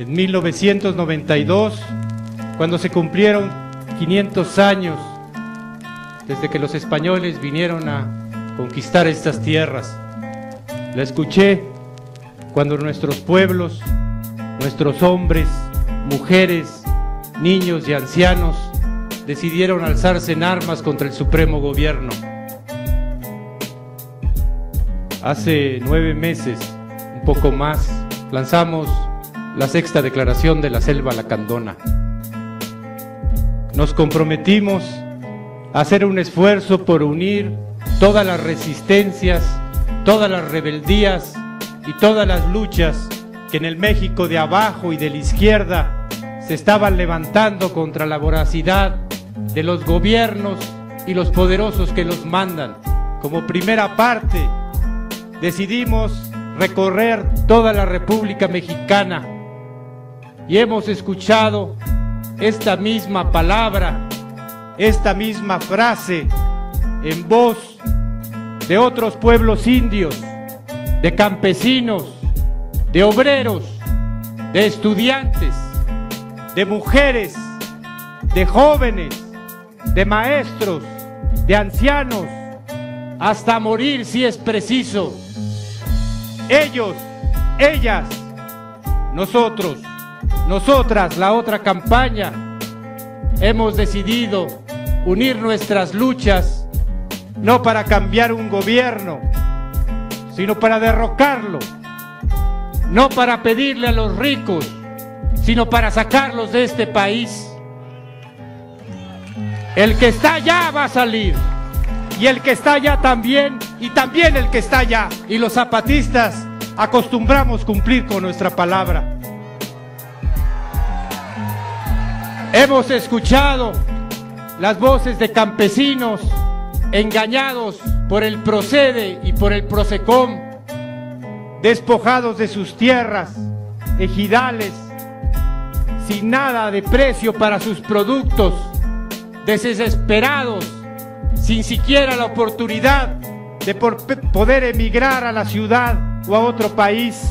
En 1992, cuando se cumplieron 500 años desde que los españoles vinieron a conquistar estas tierras, la escuché cuando nuestros pueblos, nuestros hombres, mujeres, niños y ancianos decidieron alzarse en armas contra el supremo gobierno. Hace nueve meses, un poco más, lanzamos la sexta declaración de la selva lacandona. Nos comprometimos a hacer un esfuerzo por unir todas las resistencias, todas las rebeldías y todas las luchas que en el México de abajo y de la izquierda se estaban levantando contra la voracidad de los gobiernos y los poderosos que los mandan. Como primera parte, decidimos recorrer toda la República Mexicana y hemos escuchado esta misma palabra, esta misma frase en voz de otros pueblos indios, de campesinos, de obreros, de estudiantes, de mujeres, de jóvenes, de maestros, de ancianos, hasta morir si es preciso. Ellos, ellas, nosotros, nosotras, la otra campaña, hemos decidido unir nuestras luchas no para cambiar un gobierno, sino para derrocarlo, no para pedirle a los ricos, sino para sacarlos de este país. El que está allá va a salir. Y el que está allá también. Y también el que está allá. Y los zapatistas acostumbramos cumplir con nuestra palabra. Hemos escuchado las voces de campesinos engañados por el Procede y por el Prosecom, despojados de sus tierras, ejidales, sin nada de precio para sus productos, desesperados, sin siquiera la oportunidad de poder emigrar a la ciudad o a otro país,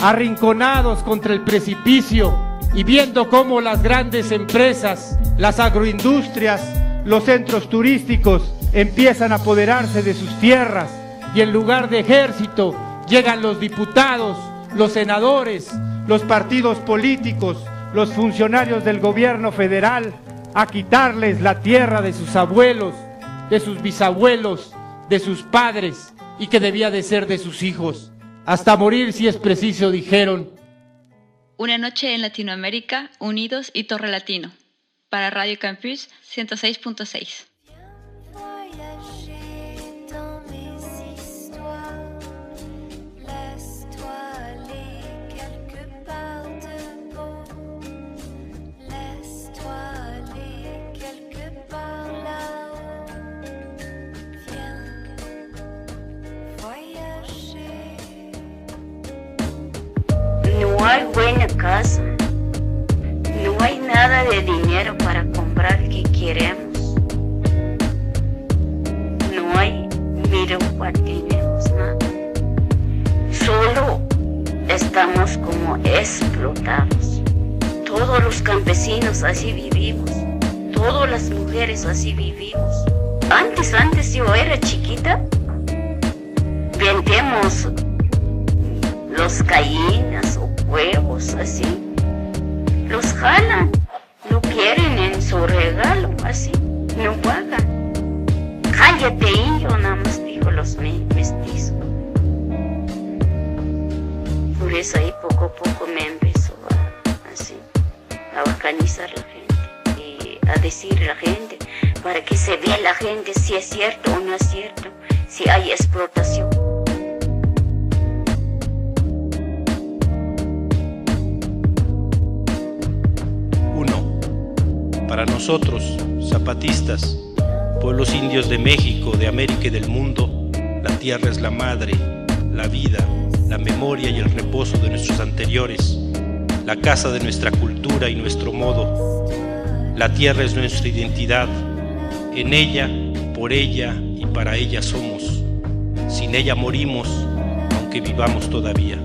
arrinconados contra el precipicio y viendo cómo las grandes empresas, las agroindustrias, los centros turísticos empiezan a apoderarse de sus tierras y en lugar de ejército llegan los diputados, los senadores, los partidos políticos, los funcionarios del gobierno federal a quitarles la tierra de sus abuelos, de sus bisabuelos, de sus padres y que debía de ser de sus hijos. Hasta morir si es preciso, dijeron. Una noche en Latinoamérica, Unidos y Torre Latino. Para Radio Campus 106.6. vivimos. Todas las mujeres así vivimos. Antes, antes yo era chiquita. Vendemos los gallinas o huevos así. Los jalan, no quieren en su regalo así, no pagan. Cállate, yo nada más dijo los me- mestizos. Por eso ahí poco a poco me empezó a, así, a organizar la gente a decir la gente, para que se vea la gente si es cierto o no es cierto, si hay explotación. Para nosotros, zapatistas, pueblos indios de México, de América y del mundo, la tierra es la madre, la vida, la memoria y el reposo de nuestros anteriores, la casa de nuestra cultura y nuestro modo. La tierra es nuestra identidad. En ella, por ella y para ella somos. Sin ella morimos, aunque vivamos todavía.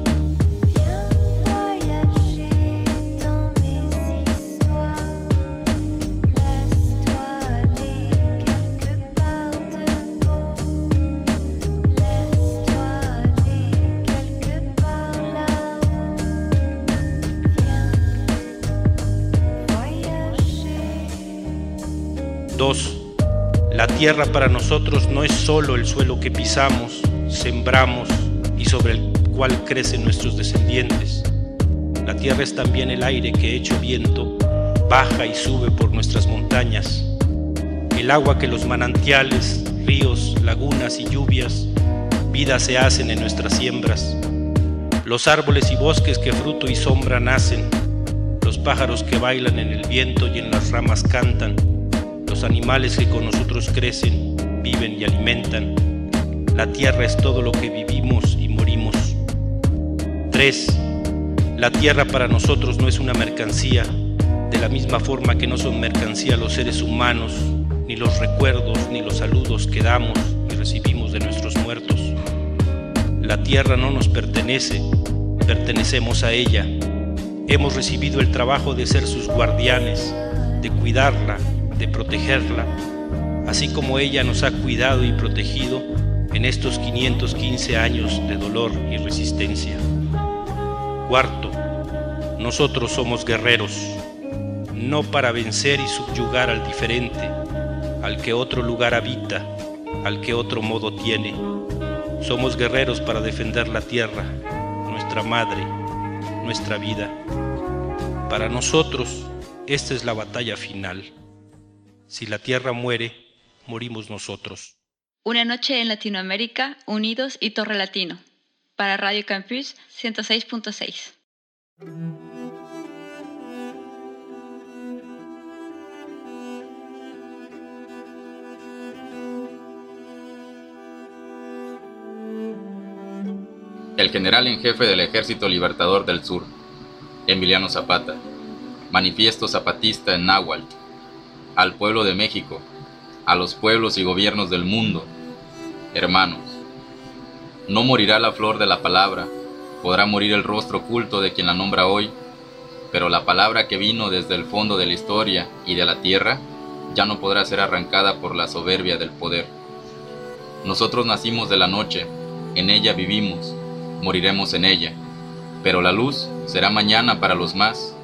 La tierra para nosotros no es solo el suelo que pisamos, sembramos y sobre el cual crecen nuestros descendientes. La tierra es también el aire que hecho viento baja y sube por nuestras montañas, el agua que los manantiales, ríos, lagunas y lluvias, vida se hacen en nuestras siembras, los árboles y bosques que fruto y sombra nacen, los pájaros que bailan en el viento y en las ramas cantan, los animales que con nosotros crecen, viven y alimentan. La tierra es todo lo que vivimos y morimos. 3. La tierra para nosotros no es una mercancía, de la misma forma que no son mercancía los seres humanos, ni los recuerdos, ni los saludos que damos y recibimos de nuestros muertos. La tierra no nos pertenece, pertenecemos a ella. Hemos recibido el trabajo de ser sus guardianes, de cuidarla, de protegerla, así como ella nos ha cuidado y protegido en estos 515 años de dolor y resistencia. Cuarto, nosotros somos guerreros, no para vencer y subyugar al diferente, al que otro lugar habita, al que otro modo tiene. Somos guerreros para defender la tierra, nuestra madre, nuestra vida. Para nosotros, esta es la batalla final. Si la tierra muere, morimos nosotros. Una noche en Latinoamérica, unidos y Torre Latino. Para Radio Campus 106.6. El general en jefe del Ejército Libertador del Sur, Emiliano Zapata, manifiesto zapatista en Náhuatl, al pueblo de México, a los pueblos y gobiernos del mundo, hermanos, no morirá la flor de la palabra, podrá morir el rostro oculto de quien la nombra hoy, pero la palabra que vino desde el fondo de la historia y de la tierra ya no podrá ser arrancada por la soberbia del poder. Nosotros nacimos de la noche, en ella vivimos, moriremos en ella, pero la luz será mañana para los más,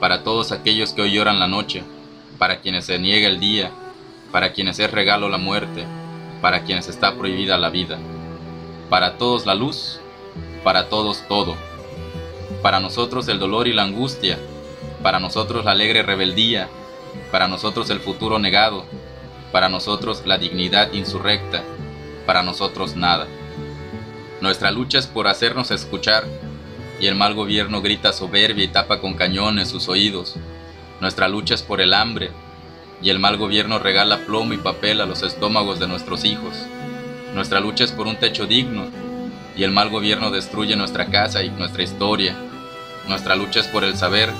para todos aquellos que hoy lloran la noche, para quienes se niega el día, para quienes es regalo la muerte, para quienes está prohibida la vida. Para todos la luz, para todos todo. Para nosotros el dolor y la angustia, para nosotros la alegre rebeldía, para nosotros el futuro negado, para nosotros la dignidad insurrecta, para nosotros nada. Nuestra lucha es por hacernos escuchar, y el mal gobierno grita soberbia y tapa con cañones sus oídos. Nuestra lucha es por el hambre, y el mal gobierno regala plomo y papel a los estómagos de nuestros hijos. Nuestra lucha es por un techo digno, y el mal gobierno destruye nuestra casa y nuestra historia. Nuestra lucha es por el saber,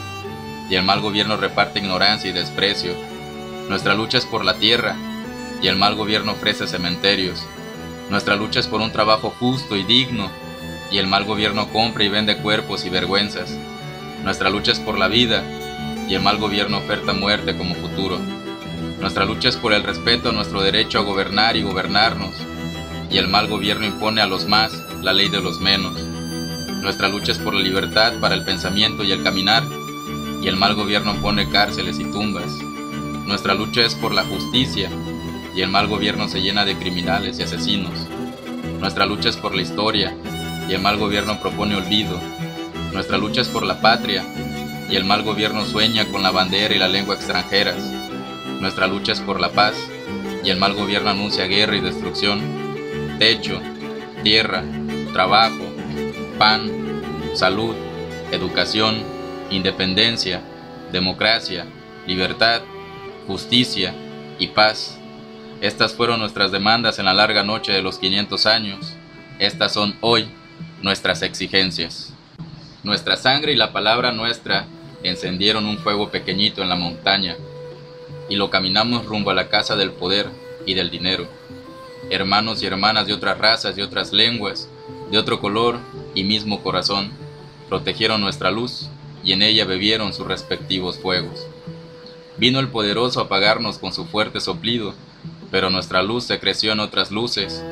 y el mal gobierno reparte ignorancia y desprecio. Nuestra lucha es por la tierra, y el mal gobierno ofrece cementerios. Nuestra lucha es por un trabajo justo y digno, y el mal gobierno compra y vende cuerpos y vergüenzas. Nuestra lucha es por la vida, y el mal gobierno oferta muerte como futuro. Nuestra lucha es por el respeto a nuestro derecho a gobernar y gobernarnos, y el mal gobierno impone a los más la ley de los menos. Nuestra lucha es por la libertad para el pensamiento y el caminar, y el mal gobierno pone cárceles y tumbas. Nuestra lucha es por la justicia, y el mal gobierno se llena de criminales y asesinos. Nuestra lucha es por la historia, y el mal gobierno propone olvido. Nuestra lucha es por la patria, el mal gobierno sueña con la bandera y la lengua extranjeras. Nuestra lucha es por la paz, y el mal gobierno anuncia guerra y destrucción. techo, tierra, trabajo, pan, salud, educación, independencia, democracia, libertad, justicia y paz. Estas fueron nuestras demandas en la larga noche de los 500 años. Estas son hoy nuestras exigencias. Nuestra sangre y la palabra nuestra encendieron un fuego pequeñito en la montaña y lo caminamos rumbo a la casa del poder y del dinero. Hermanos y hermanas de otras razas y otras lenguas, de otro color y mismo corazón, protegieron nuestra luz y en ella bebieron sus respectivos fuegos. Vino el poderoso a apagarnos con su fuerte soplido, pero nuestra luz se creció en otras luces.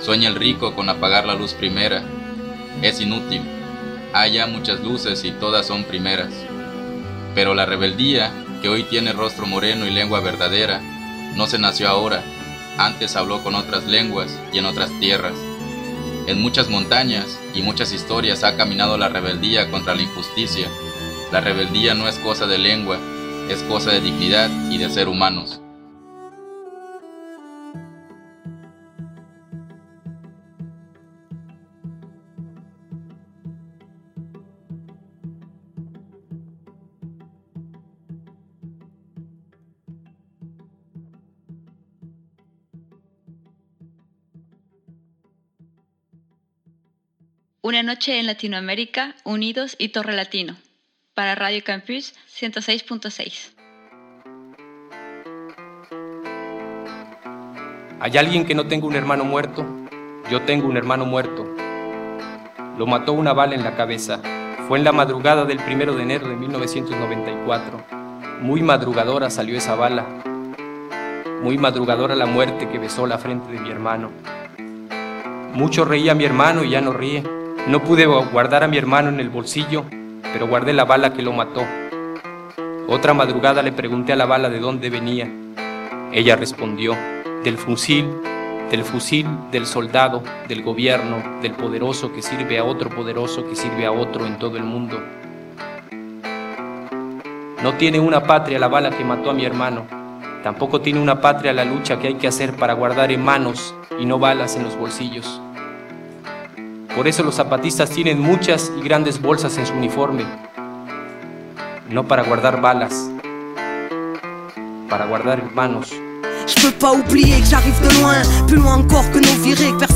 Sueña el rico con apagar la luz primera. Es inútil. Hay ya muchas luces y todas son primeras. Pero la rebeldía, que hoy tiene rostro moreno y lengua verdadera, no se nació ahora, antes habló con otras lenguas y en otras tierras. En muchas montañas y muchas historias ha caminado la rebeldía contra la injusticia. La rebeldía no es cosa de lengua, es cosa de dignidad y de ser humanos. Una noche en Latinoamérica, unidos y Torre Latino. Para Radio Campus 106.6. ¿Hay alguien que no tenga un hermano muerto? Yo tengo un hermano muerto. Lo mató una bala en la cabeza. Fue en la madrugada del primero de enero de 1994. Muy madrugadora salió esa bala. Muy madrugadora la muerte que besó la frente de mi hermano. Mucho reía mi hermano y ya no ríe. No pude guardar a mi hermano en el bolsillo, pero guardé la bala que lo mató. Otra madrugada le pregunté a la bala de dónde venía. Ella respondió, del fusil, del fusil del soldado, del gobierno, del poderoso que sirve a otro poderoso que sirve a otro en todo el mundo. No tiene una patria la bala que mató a mi hermano. Tampoco tiene una patria la lucha que hay que hacer para guardar en manos y no balas en los bolsillos. Por eso los zapatistas tienen muchas y grandes bolsas en su uniforme, no para guardar balas, para guardar hermanos. Je peux pas oublier que j'arrive de loin, plus loin encore que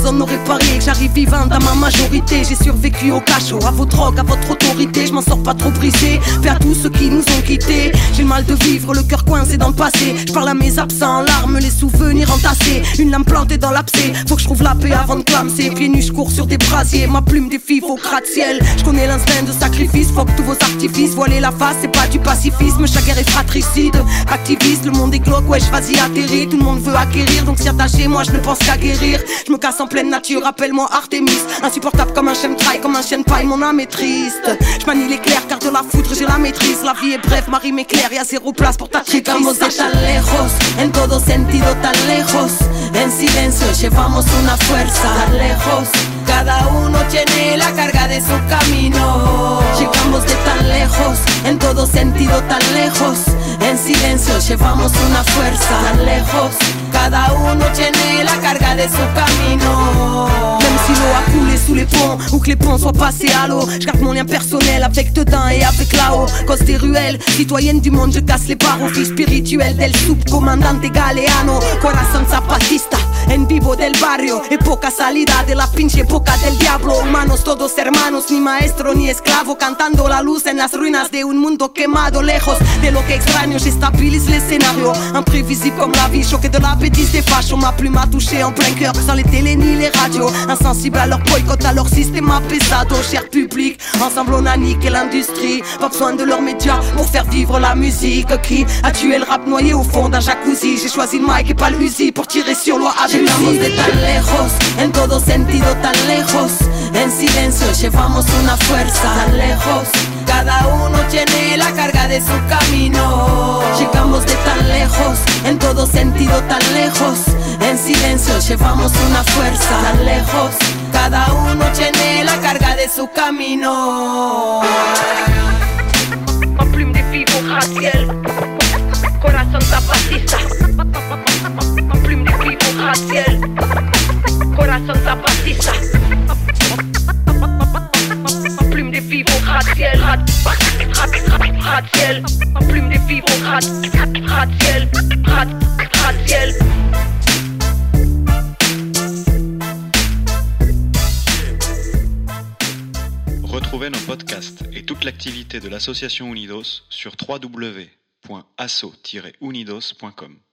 personne n'aurait parié, que j'arrive vivant dans ma majorité. J'ai survécu au cachot, à vos drogues, à votre autorité, je m'en sors pas trop brisé. Vers tous ceux qui nous ont quittés, j'ai le mal de vivre, le cœur coincé dans le passé. Je parle à mes absents en larmes, les souvenirs entassés. Une lame plantée dans l'abcès, faut que je trouve la paix avant de clamser. Pieds nus, je cours sur des brasiers, ma plume défie au gratte-ciel. Je connais l'instinct de sacrifice, faut que tous vos artifices voiler la face, c'est pas du pacifisme. Chaque guerre est fratricide, activiste, le monde est glauque, ouais, vas-y atterrir. Tout le monde veut acquérir, donc s'y attacher, moi je ne pense qu'à guérir. Je me casse en pleine nature, appelle-moi Artemis. Insupportable comme un chien de trail, comme un chien paille, mon âme est triste. Je manie l'éclair, car de la foudre j'ai la maîtrise. La vie est brève, Marie m'éclaire, y a zéro place pour ta Llegamos de tan lejos, en todo sentido tan lejos. En silencio llevamos una fuerza tan lejos. Cada uno tiene la carga de su camino. Llegamos de tan lejos, en todo sentido tan lejos. En silencio llevamos una fuerza tan lejos. Cada uno tiene la carga de su camino. Même si l'eau a coulé sous les ponts ou que les ponts soient passés à l'eau, je mon lien personnel avec dedans et avec là-haut. Cause des ruelles, citoyenne du monde, je casse les barreaux. Fille spirituelle del subcomandante Galeano, corazón zapatista, en vivo del barrio. Época salida de la pinche época del diablo. Humanos todos hermanos, ni maestro ni esclavo, cantando la luz en las ruinas de un mundo quemado, lejos de lo que extraño. J'estabilise l'escénario, imprévisible comme la vie, choqué de la bêtise des fachos. Ma plume a touché en plein cœur, sans les télés ni les radios. Insensible à leur boycott, à leur système pesado, cher public. Ensemble on a niqué l'industrie, pas besoin de leurs médias pour faire vivre la musique. Qui a tué le rap noyé au fond d'un jacuzzi? J'ai choisi le mic et pas le Uzi pour tirer sur loi Llegamos de tan lejos, en todo sentido tan lejos. En silencio llevamos una fuerza tan lejos. Cada uno tiene la carga de su camino. Llegamos de tan lejos, en todo sentido tan lejos. En silencio llevamos una fuerza tan lejos. Cada uno tiene la carga de su camino. Au gratte-ciel. Corazón zapatista. Plume au de vivre gratte-ciel, gratte-ciel. Plume de vivre gratte-ciel, gratte-ciel. Retrouvez nos podcasts et toute l'activité de l'association Unidos sur www.asso-unidos.com.